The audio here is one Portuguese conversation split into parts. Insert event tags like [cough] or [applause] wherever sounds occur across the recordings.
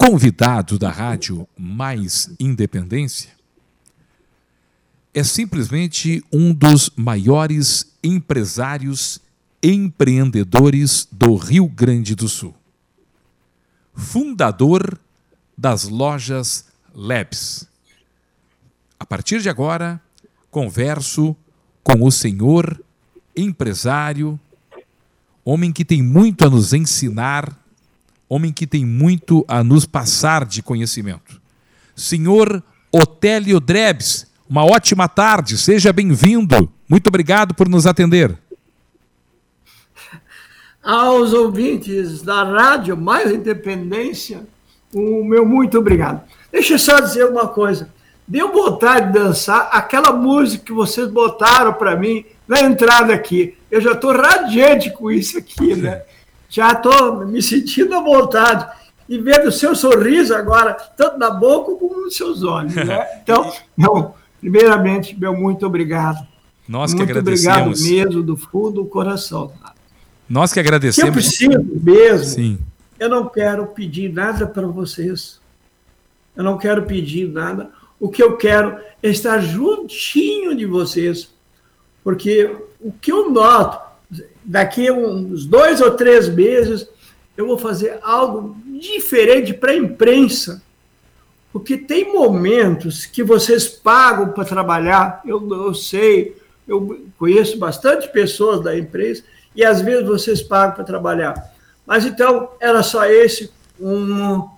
convidado da rádio Mais Independência é simplesmente um dos maiores empresários empreendedores do Rio Grande do Sul. Fundador das lojas Labs. A partir de agora, converso com o senhor empresário, homem que tem muito a nos ensinar, homem que tem muito a nos passar de conhecimento. Senhor Otélio Drebs, uma ótima tarde, seja bem-vindo. Muito obrigado por nos atender. Aos ouvintes da Rádio Mais Independência, o meu muito obrigado. Deixa eu só dizer uma coisa. Deu vontade de dançar aquela música que vocês botaram para mim na entrada aqui. Eu já estou radiante com isso aqui, né? Já estou me sentindo à vontade e vendo o seu sorriso agora, tanto na boca como nos seus olhos. Né? [laughs] Então, não, primeiramente, meu muito obrigado. Nós que muito agradecemos. obrigado mesmo, do fundo do coração. Nós que agradecemos. eu preciso mesmo, Sim. eu não quero pedir nada para vocês. Eu não quero pedir nada. O que eu quero é estar juntinho de vocês. Porque o que eu noto, daqui uns dois ou três meses, eu vou fazer algo diferente para a imprensa. Porque tem momentos que vocês pagam para trabalhar, eu, eu sei, eu conheço bastante pessoas da imprensa, e às vezes vocês pagam para trabalhar. Mas então, era só esse, um,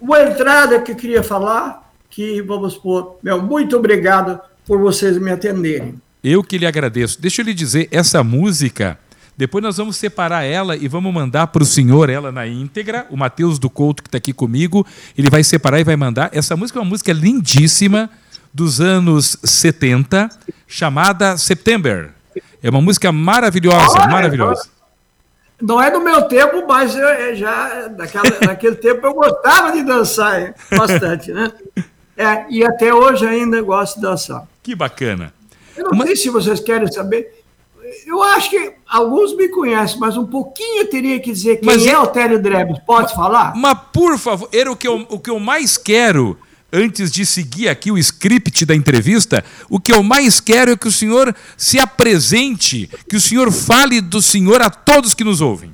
uma entrada que eu queria falar, que vamos pôr, meu, muito obrigado por vocês me atenderem. Eu que lhe agradeço. Deixa eu lhe dizer, essa música, depois nós vamos separar ela e vamos mandar para o senhor ela na íntegra. O Matheus do Couto, que está aqui comigo, ele vai separar e vai mandar. Essa música é uma música lindíssima dos anos 70, chamada September. É uma música maravilhosa, maravilhosa. Não é do meu tempo, mas eu, eu já naquela, naquele [laughs] tempo eu gostava de dançar bastante, né? É, e até hoje ainda gosto de dançar. Que bacana. Eu não sei se vocês querem saber. Eu acho que alguns me conhecem, mas um pouquinho eu teria que dizer quem Mas é o Télio Drebs. Pode falar? Mas, por favor, era o que eu, o que eu mais quero, antes de seguir aqui o script da entrevista, o que eu mais quero é que o senhor se apresente, que o senhor fale do senhor a todos que nos ouvem.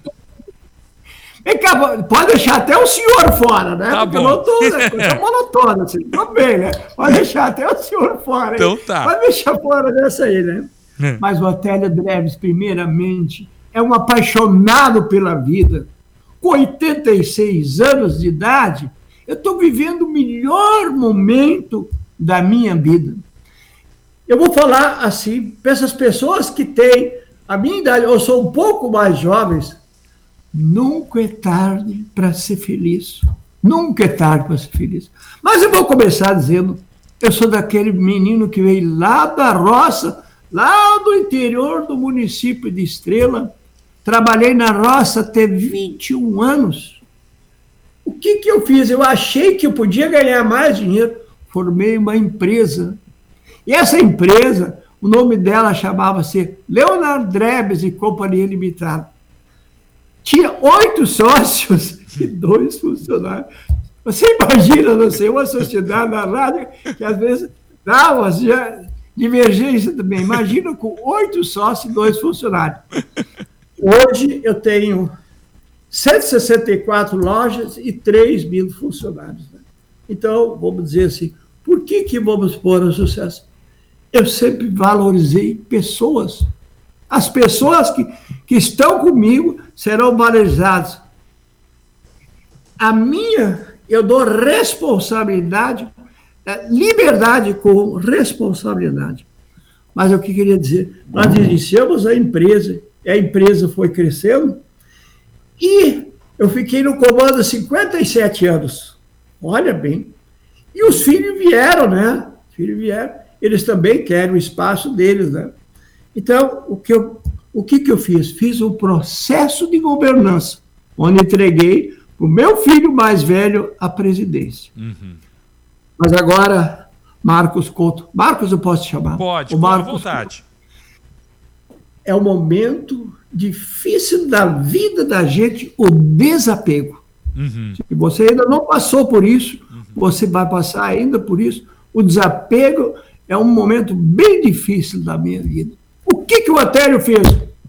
Vem cá, pode deixar até o senhor fora, né? Tá Porque bom. não tô, né? [laughs] Coisa monotona, assim. Tô bem, né? Pode deixar até o senhor fora. hein? Então tá. Pode deixar fora dessa aí, né? É. Mas o Otélio Dreves, primeiramente, é um apaixonado pela vida. Com 86 anos de idade, eu estou vivendo o melhor momento da minha vida. Eu vou falar assim, para essas pessoas que têm a minha idade, ou são um pouco mais jovens, nunca é tarde para ser feliz. Nunca é tarde para ser feliz. Mas eu vou começar dizendo, eu sou daquele menino que veio lá da roça, lá do interior do município de Estrela. Trabalhei na roça até 21 anos. O que, que eu fiz? Eu achei que eu podia ganhar mais dinheiro. Formei uma empresa. E essa empresa, o nome dela chamava-se Leonard Drebes e Companhia Limitada. Tinha oito sócios [laughs] e dois funcionários. Você imagina, não sei, uma sociedade na rádio que às vezes umas já- divergência também. Imagina com oito sócios e dois funcionários. Hoje eu tenho 164 lojas e 3 mil funcionários. né? Então, vamos dizer assim, por que, que vamos pôr o sucesso? Eu sempre valorizei pessoas. As pessoas que, que estão comigo serão valorizadas. A minha, eu dou responsabilidade, liberdade com responsabilidade. Mas o que queria dizer? Nós iniciamos a empresa, e a empresa foi crescendo, e eu fiquei no comando 57 anos. Olha bem. E os filhos vieram, né? Os filhos vieram. Eles também querem o espaço deles, né? Então, o que, eu, o que, que eu fiz? Fiz um processo de governança, onde entreguei para o meu filho mais velho a presidência. Mas agora, Marcos Couto. Marcos, eu posso te chamar? Pode, O à Marcos vontade. é o momento difícil da vida da gente, o desapego. Uhum. Se você ainda não passou por isso, uhum. você vai passar ainda por isso. O desapego é um momento bem difícil da minha vida. O que, que o Otério fez?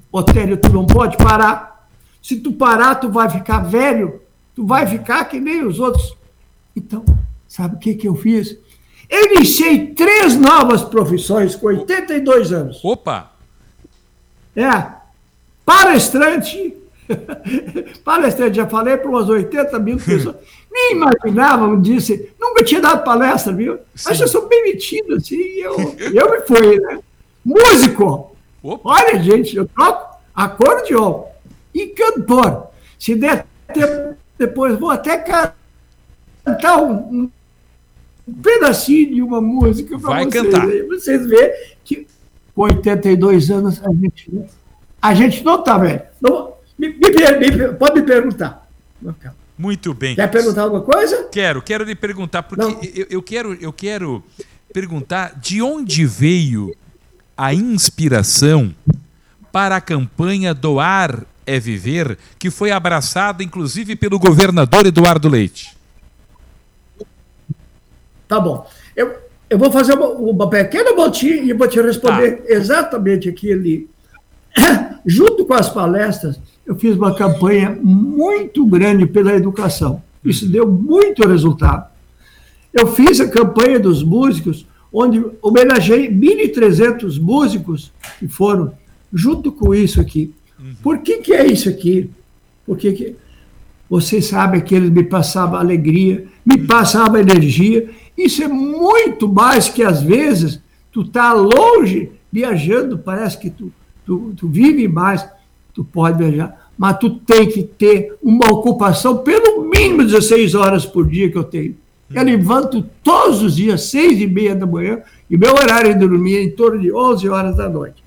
Otério, tu não pode parar. Se tu parar, tu vai ficar velho. Tu vai ficar que nem os outros. Então, sabe o que, que eu fiz? Eu iniciei três novas profissões com 82 anos. Opa! É, palestrante, [laughs] palestrante, já falei para umas 80 mil [laughs] pessoas, nem imaginavam, disse, nunca tinha dado palestra, viu? Sim. Mas eu sou bem metido, assim, eu, [laughs] eu me fui, né? Músico, Opa. olha, gente, eu toco acordeon e cantor. Se der tempo, depois vou até cantar um, um pedacinho de uma música para vocês. Cantar. Aí, vocês verem que com 82 anos a gente, a gente não está velho. Não, me, me, pode me perguntar. Muito bem. Quer perguntar alguma coisa? Quero, quero lhe perguntar, porque eu, eu, quero, eu quero perguntar de onde veio a inspiração para a campanha Doar é Viver, que foi abraçada inclusive pelo governador Eduardo Leite. Tá bom. Eu, eu vou fazer uma, uma pequena botinha e vou te responder tá. exatamente aqui ali. [coughs] Junto com as palestras, eu fiz uma campanha muito grande pela educação. Isso deu muito resultado. Eu fiz a campanha dos músicos, onde homenageei 1.300 músicos que foram, junto com isso aqui. Uhum. Por que, que é isso aqui? Porque que, vocês sabem que eles me passavam alegria, me uhum. passavam energia. Isso é muito mais que, às vezes, tu tá longe, viajando, parece que tu, tu, tu vive mais, tu pode viajar, mas tu tem que ter uma ocupação, pelo mínimo 16 horas por dia que eu tenho. Eu levanto todos os dias, seis e meia da manhã, e meu horário de dormir é em torno de 11 horas da noite.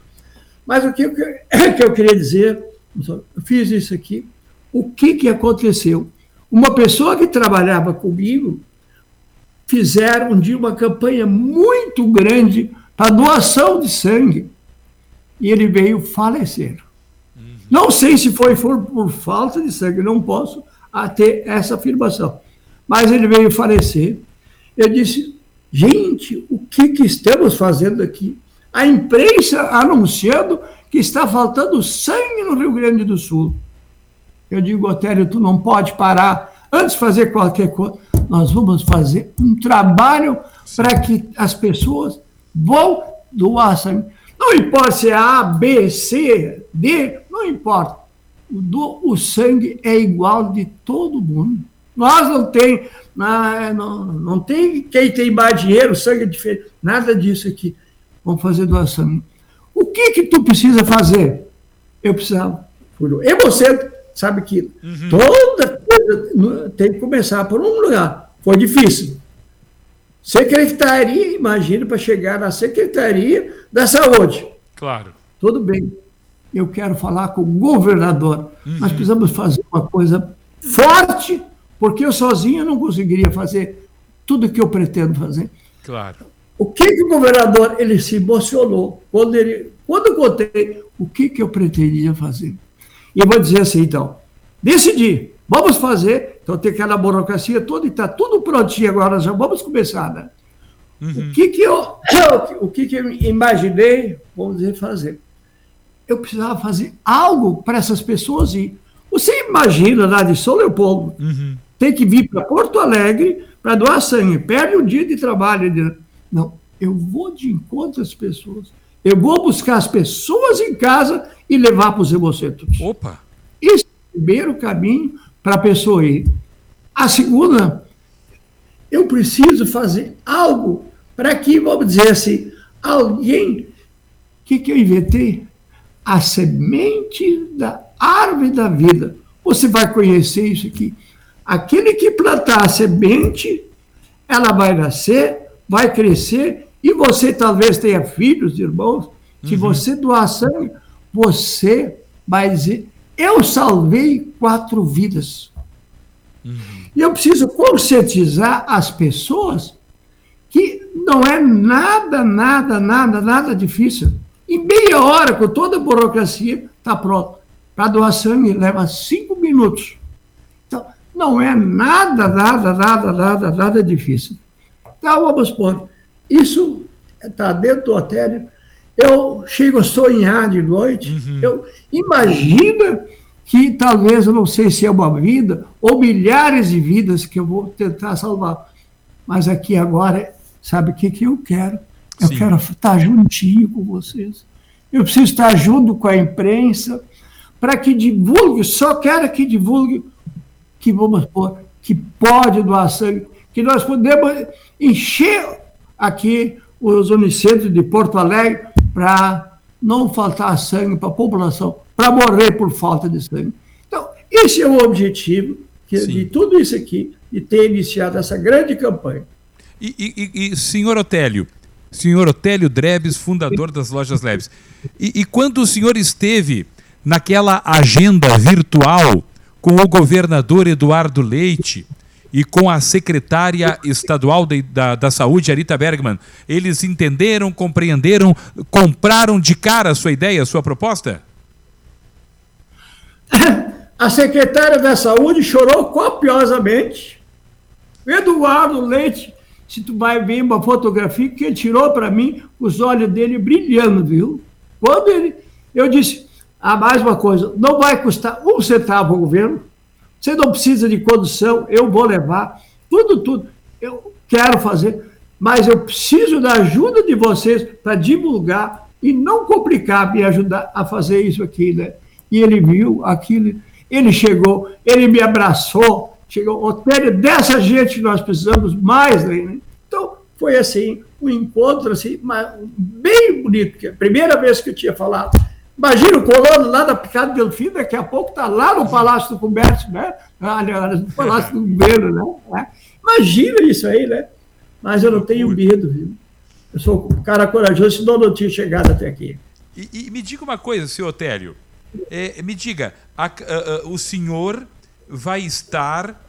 Mas o que, [coughs] que eu queria dizer, eu fiz isso aqui, o que, que aconteceu? Uma pessoa que trabalhava comigo fizeram um dia uma campanha muito grande para doação de sangue e ele veio falecer. Não sei se foi por, por falta de sangue, não posso ter essa afirmação mas ele veio falecer. Eu disse, gente, o que, que estamos fazendo aqui? A imprensa anunciando que está faltando sangue no Rio Grande do Sul. Eu digo, Otério, tu não pode parar. Antes de fazer qualquer coisa, nós vamos fazer um trabalho para que as pessoas vão doar sangue. Não importa se é A, B, C, D, não importa. O, do, o sangue é igual de todo mundo. Nós não tem, não, não tem quem tem mais dinheiro, sangue é diferente, nada disso aqui. Vamos fazer doação. O que que tu precisa fazer? Eu precisava. E você sabe que uhum. toda coisa tem que começar por um lugar. Foi difícil. Secretaria, imagina, para chegar na Secretaria da Saúde. Claro. Tudo bem. Eu quero falar com o governador. Uhum. Nós precisamos fazer uma coisa forte porque eu sozinho não conseguiria fazer tudo o que eu pretendo fazer. Claro. O que, que o governador ele se emocionou quando ele quando eu contei o que, que eu pretendia fazer. E eu vou dizer assim, então, decidi, vamos fazer, então tem aquela burocracia toda e está tudo prontinho agora, já vamos começar, né? Uhum. O que que eu, o que que eu imaginei, vamos dizer, fazer? Eu precisava fazer algo para essas pessoas ir. Você imagina lá de São Leopoldo, uhum tem que vir para Porto Alegre para doar sangue, perde um dia de trabalho. Não, eu vou de encontro às pessoas. Eu vou buscar as pessoas em casa e levar para os hemocentros. Opa! Esse é o primeiro caminho para a pessoa ir. A segunda, eu preciso fazer algo para que, vamos dizer assim, alguém. O que, que eu inventei? A semente da árvore da vida. Você vai conhecer isso aqui. Aquele que plantar a semente, ela vai nascer, vai crescer, e você talvez tenha filhos, irmãos, que uhum. você doar sangue, você vai dizer: Eu salvei quatro vidas. Uhum. E eu preciso conscientizar as pessoas que não é nada, nada, nada, nada difícil. Em meia hora, com toda a burocracia, está pronto. Para doar sangue leva cinco minutos. não é nada, nada, nada, nada, nada difícil. Então, vamos supor, isso está dentro do hotel. Eu chego a sonhar de noite, uhum. eu imagina que talvez, eu não sei se é uma vida, ou milhares de vidas que eu vou tentar salvar. Mas aqui agora, sabe o que, que eu quero? Eu Sim. quero estar juntinho com vocês. Eu preciso estar junto com a imprensa para que divulgue, só quero que divulgue que vamos pôr, que pode doar sangue, que nós podemos encher aqui os unicentros de Porto Alegre para não faltar sangue para a população, para morrer por falta de sangue. Então, esse é o objetivo que, de tudo isso aqui, de ter iniciado essa grande campanha. E, e, e senhor Otélio, senhor Otélio Drebes, fundador das lojas Leves, e, e quando o senhor esteve naquela agenda virtual com o governador Eduardo Leite, e com a secretária estadual de, da, da Saúde, Arita Bergman. Eles entenderam, compreenderam, compraram de cara a sua ideia, a sua proposta? A secretária da Saúde chorou copiosamente. Eduardo Leite, se tu vai ver uma fotografia que ele tirou para mim, os olhos dele brilhando, viu? Quando ele, eu disse, ah, mais uma coisa, não vai custar um centavo ao governo, você não precisa de condução, eu vou levar. Tudo, tudo. Eu quero fazer, mas eu preciso da ajuda de vocês para divulgar e não complicar, me ajudar a fazer isso aqui, né? E ele viu aquilo, ele chegou, ele me abraçou, chegou, Otério, dessa gente nós precisamos mais, né? Então, foi assim, um encontro assim, bem bonito, que é a primeira vez que eu tinha falado Imagina o colono lá da Picada Delfim, daqui a pouco está lá no Palácio do Comércio, né? Aliás, no Palácio do Governo, né? Imagina isso aí, né? Mas eu não tenho medo, viu? Eu sou um cara corajoso, senão não tinha chegado até aqui. E, e me diga uma coisa, senhor Otélio. É, me diga, a, a, a, o senhor vai estar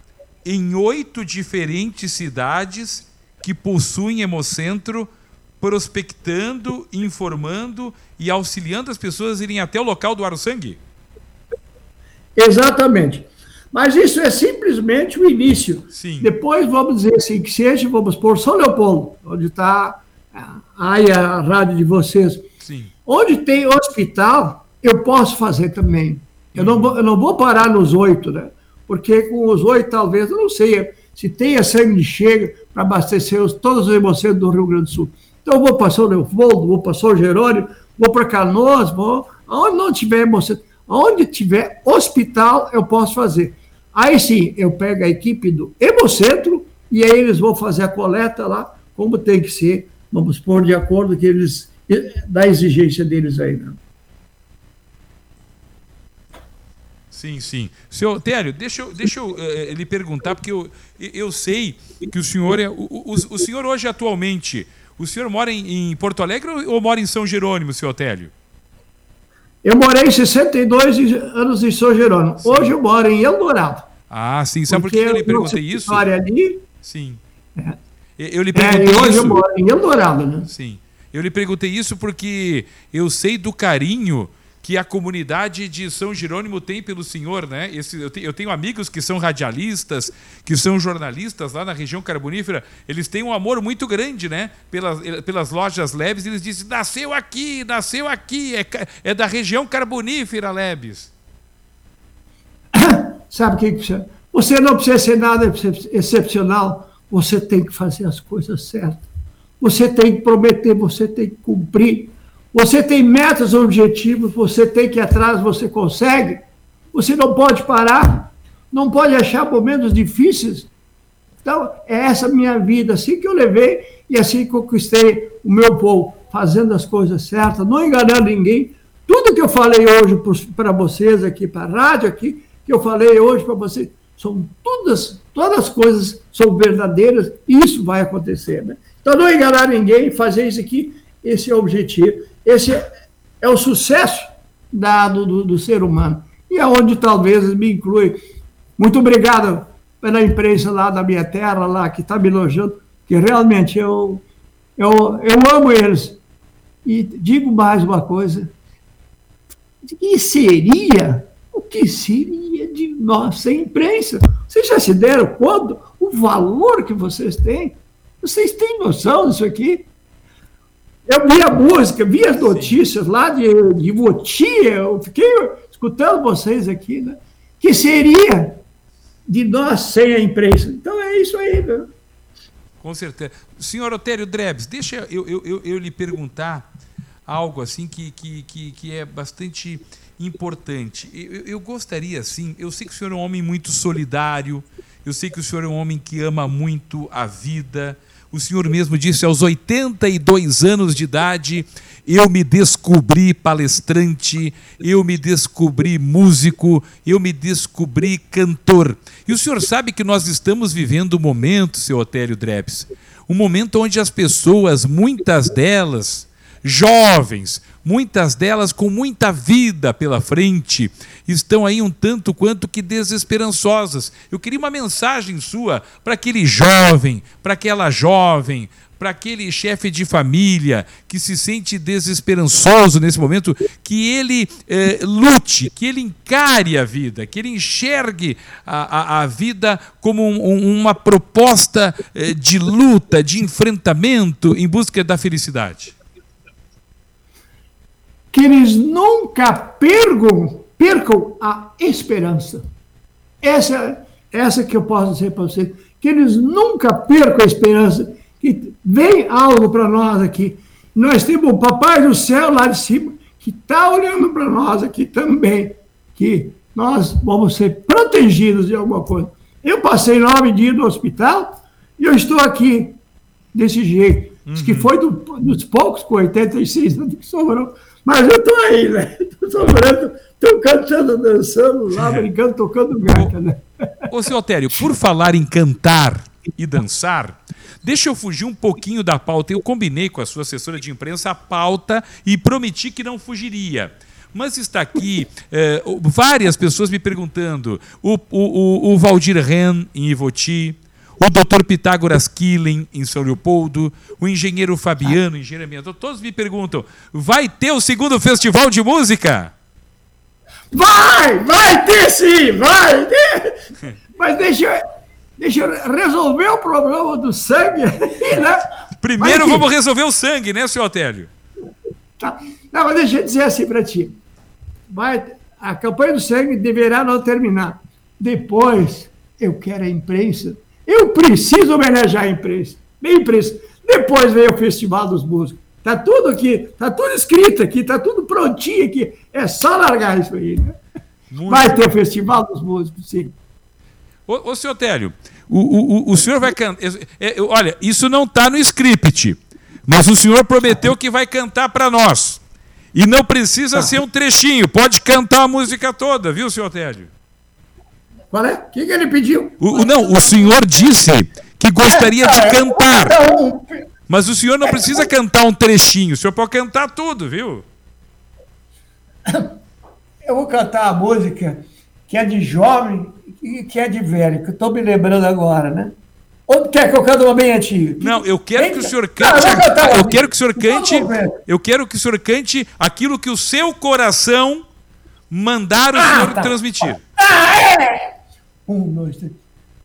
em oito diferentes cidades que possuem hemocentro prospectando, informando e auxiliando as pessoas a irem até o local do sangue? Exatamente. Mas isso é simplesmente o início. Sim. Depois, vamos dizer assim, que seja, vamos por São Leopoldo, onde está aí a rádio de vocês. Sim. Onde tem hospital, eu posso fazer também. Eu, não, vou, eu não vou parar nos oito, né? Porque com os oito, talvez, eu não sei se tenha sangue de chega para abastecer os, todos os hemocentros do Rio Grande do Sul. Então, eu vou para São Leopoldo, vou para São Jerônimo, vou para Canoas, vou. Aonde não tiver onde tiver hospital, eu posso fazer. Aí sim, eu pego a equipe do Hemocentro e aí eles vão fazer a coleta lá, como tem que ser, vamos pôr de acordo que eles, da exigência deles aí. Né? Sim, sim. Senhor Tério, deixa eu, deixa eu uh, lhe perguntar, porque eu, eu sei que o senhor é. O, o, o senhor hoje atualmente o senhor mora em, em Porto Alegre ou mora em São Jerônimo, seu Otélio? Eu morei 62 anos em São Jerônimo. Sim. Hoje eu moro em Eldorado. Ah, sim. Sabe por que eu lhe perguntei isso? Ali, sim. É. Eu lhe perguntei é, hoje isso. eu moro em Eldorado, né? Sim. Eu lhe perguntei isso porque eu sei do carinho que a comunidade de São Jerônimo tem pelo senhor, né? Esse, eu, te, eu, tenho amigos que são radialistas, que são jornalistas lá na região carbonífera, eles têm um amor muito grande, né? Pelas, pelas lojas Lebes, eles dizem, nasceu aqui, nasceu aqui, é, é da região carbonífera, Lebes. [coughs] Sabe o que precisa? Você não precisa ser nada excepcional, você tem que fazer as coisas certas. Você tem que prometer, você tem que cumprir. Você tem metas, objetivos, você tem que ir atrás, você consegue. Você não pode parar, não pode achar momentos difíceis. Então, é essa minha vida, assim que eu levei e assim conquistei o meu povo, fazendo as coisas certas, não enganando ninguém. Tudo que eu falei hoje para vocês aqui, para a rádio aqui, que eu falei hoje para vocês, são todas, todas as coisas são verdadeiras e isso vai acontecer. Né? Então, não enganar ninguém, fazer isso aqui, esse é o objetivo. Esse é o sucesso dado do, do ser humano. E é onde talvez me inclui. Muito obrigado pela imprensa lá da minha terra, lá, que está me elogiando, que realmente eu, eu, eu amo eles. E digo mais uma coisa: que seria o que seria de nossa imprensa? Vocês já se deram conta o valor que vocês têm? Vocês têm noção disso aqui? Eu vi a música, vi as notícias lá de, de Votia, eu fiquei escutando vocês aqui, né? Que seria de nós sem a imprensa. Então é isso aí, né? Com certeza. Senhor Otério Drebs, deixa eu, eu, eu, eu lhe perguntar algo assim que, que, que, que é bastante importante. Eu, eu, gostaria, assim, eu sei que o senhor é um homem muito solidário, eu sei que o senhor é um homem que ama muito a vida. O senhor mesmo disse, aos 82 anos de idade, eu me descobri palestrante, eu me descobri músico, eu me descobri cantor. E o senhor sabe que nós estamos vivendo um momento, seu Otério Drebs, um momento onde as pessoas, muitas delas, jovens, muitas delas com muita vida pela frente, estão aí um tanto quanto que desesperançosas. Eu queria uma mensagem sua para aquele jovem, para aquela jovem, para aquele chefe de família que se sente desesperançoso nesse momento, que ele eh, lute, que ele encare a vida, que ele enxergue a, a, a vida como um, uma proposta eh, de luta, de enfrentamento em busca da felicidade. Que eles nunca percam, percam a esperança. Essa, essa que eu posso dizer para vocês. Que eles nunca percam a esperança que vem algo para nós aqui. Nós temos o Papai do Céu lá de cima, que está olhando para nós aqui também, que nós vamos ser protegidos de alguma coisa. Eu passei nove dias no hospital e eu estou aqui desse jeito. Uhum. que foi do, dos poucos com 86 anos que sobrou. Mas eu estou aí, né? [laughs] Estou sobrando, estou cantando, dançando lá, brincando, tocando gaita, né? Ô, seu Otério, por falar em cantar e dançar, Deixa eu fugir um pouquinho da pauta. Eu combinei com a sua assessora de imprensa a pauta e prometi que não fugiria. Mas está aqui eh, várias pessoas me perguntando. O, o, o Valdir Ren, em Ivoti, o doutor Pitágoras Killing, em São Leopoldo, o engenheiro Fabiano, em Jeremias. Todos me perguntam: vai ter o segundo festival de música? Vai! Vai ter sim! Vai ter! Mas deixa eu Deixa eu resolver o problema do sangue né? Primeiro vamos resolver o sangue, né, senhor Otélio? Tá. Não, mas deixa eu dizer assim para ti. Vai, a campanha do sangue deverá não terminar. Depois, eu quero a imprensa. Eu preciso homenagear a imprensa. Bem imprensa. Depois vem o Festival dos Músicos. Tá tudo aqui, tá tudo escrito aqui, tá tudo prontinho aqui. É só largar isso aí, né? Vai ter o Festival dos Músicos, sim. Ô, ô senhor Télio, o, o, o senhor vai cantar. É, olha, isso não está no script, mas o senhor prometeu que vai cantar para nós. E não precisa tá. ser um trechinho, pode cantar a música toda, viu, senhor Télio? Qual é? O que, que ele pediu? O, não, o senhor disse que gostaria de cantar. Mas o senhor não precisa cantar um trechinho, o senhor pode cantar tudo, viu? Eu vou cantar a música que é de jovem e que é de velho, que eu estou me lembrando agora, né? Ou quer que eu cante uma bem antiga? Não, eu quero que o senhor cante. Eu quero que o senhor cante. Eu quero que o senhor cante aquilo que o seu coração mandar o ah, senhor tá. transmitir. Ah, é! Um, dois, três.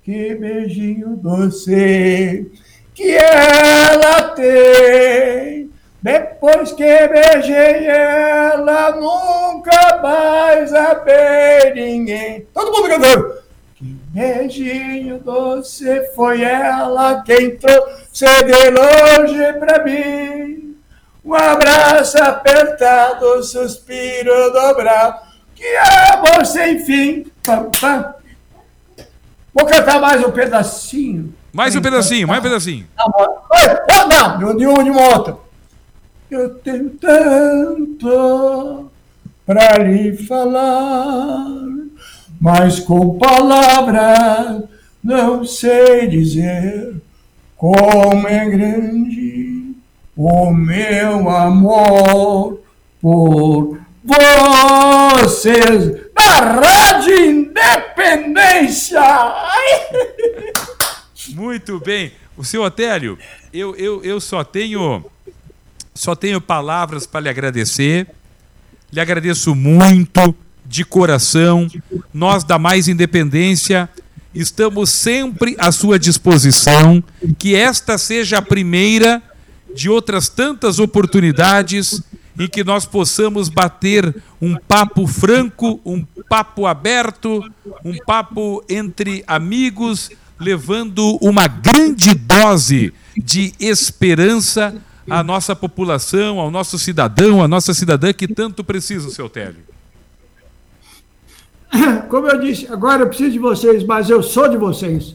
Que beijinho doce que ela tem depois que beijei ela, nunca mais amei ninguém. Todo mundo cantando. Que beijinho doce foi ela quem trouxe de longe pra mim. Um abraço apertado, suspiro dobrado, que amor sem fim. Pam, pam. Vou cantar mais um pedacinho. Mais um pedacinho, mais um pedacinho. Não, não, de um de uma outra. Eu tenho tanto para lhe falar, mas com palavras não sei dizer como é grande o meu amor por vocês da Rádio Independência. Muito bem. O seu Otélio, eu, eu, eu só tenho só tenho palavras para lhe agradecer. Lhe agradeço muito, de coração, nós da Mais Independência estamos sempre à sua disposição, que esta seja a primeira de outras tantas oportunidades em que nós possamos bater um papo franco, um papo aberto, um papo entre amigos, levando uma grande dose de esperança à nossa população, ao nosso cidadão, à nossa cidadã que tanto precisa, seu Télio. [coughs] Como eu disse, agora eu preciso de vocês, mas eu sou de vocês.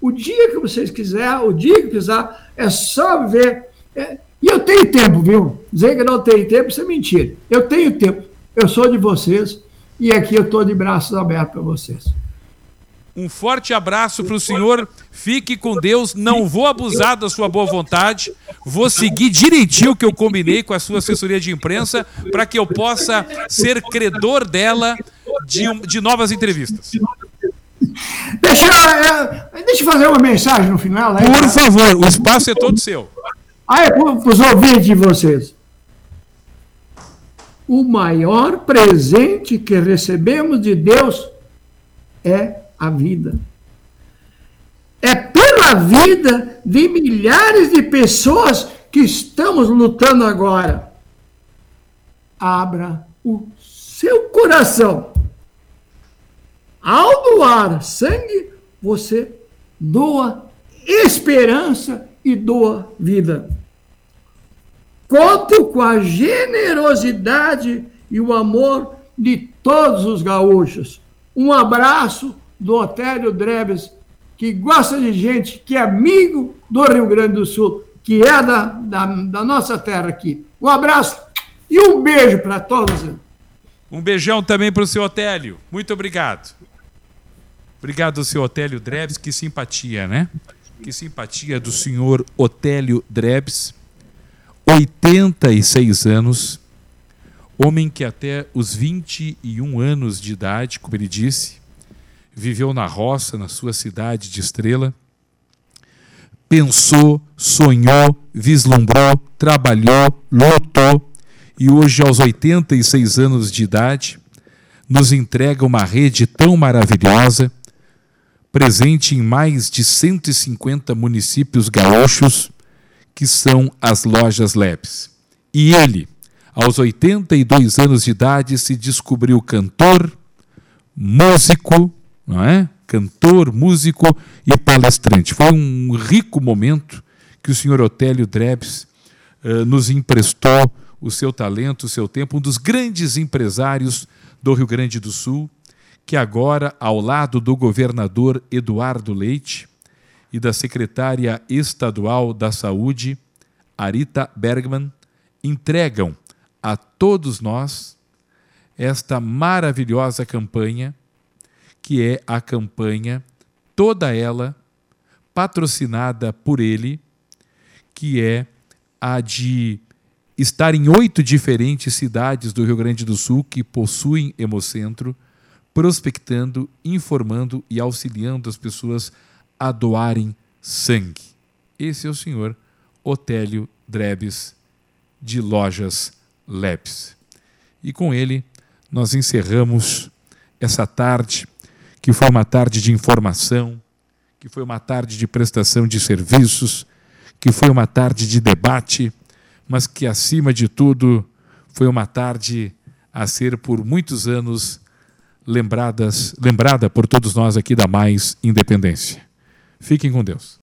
O dia que vocês quiserem, o dia que precisar, é só ver. É, e eu tenho tempo, viu? Dizer que não tenho tempo, isso é mentira. Eu tenho tempo. Eu sou de vocês e aqui eu estou de braços abertos para vocês. Um forte abraço para o senhor. Fique com Deus. Não vou abusar da sua boa vontade. Vou seguir direitinho o que eu combinei com a sua assessoria de imprensa para que eu possa ser credor dela de, de novas entrevistas. Deixa, é, deixa eu fazer uma mensagem no final. Aí, Por favor, o espaço é todo seu. Ah, é para os ouvintes de vocês. O maior presente que recebemos de Deus é a vida. É pela vida de milhares de pessoas que estamos lutando agora. Abra o seu coração. Ao doar sangue, você doa esperança e doa vida. Conto com a generosidade e o amor de todos os gaúchos. Um abraço do Otélio Drebes, que gosta de gente, que é amigo do Rio Grande do Sul, que é da, da, da nossa terra aqui. Um abraço e um beijo para todos. Um beijão também para o seu Otélio. Muito obrigado. Obrigado, seu Otélio Drebs. Que simpatia, né? Que simpatia do senhor Otélio Drebs. 86 anos. Homem que até os 21 anos de idade, como ele disse, viveu na roça, na sua cidade de Estrela, pensou, sonhou, vislumbrou, trabalhou, lutou e hoje, aos 86 anos de idade, nos entrega uma rede tão maravilhosa, presente em mais de 150 municípios gaúchos, que são as lojas Labs. E ele, aos 82 anos de idade, se descobriu cantor, músico, não é? Cantor, músico e palestrante. Foi um rico momento que o senhor Otélio Drebs uh, nos emprestou o seu talento, o seu tempo, um dos grandes empresários do Rio Grande do Sul, que agora, ao lado do governador Eduardo Leite e da secretária estadual da Saúde, Arita Bergman, entregam a todos nós esta maravilhosa campanha que é a campanha, toda ela patrocinada por ele, que é a de estar em oito diferentes cidades do Rio Grande do Sul que possuem Hemocentro, prospectando, informando e auxiliando as pessoas a doarem sangue. Esse é o senhor Otélio Drebes, de Lojas Labs. E com ele nós encerramos essa tarde que foi uma tarde de informação, que foi uma tarde de prestação de serviços, que foi uma tarde de debate, mas que, acima de tudo, foi uma tarde a ser por muitos anos lembradas, lembrada por todos nós aqui da Mais Independência. Fiquem com Deus.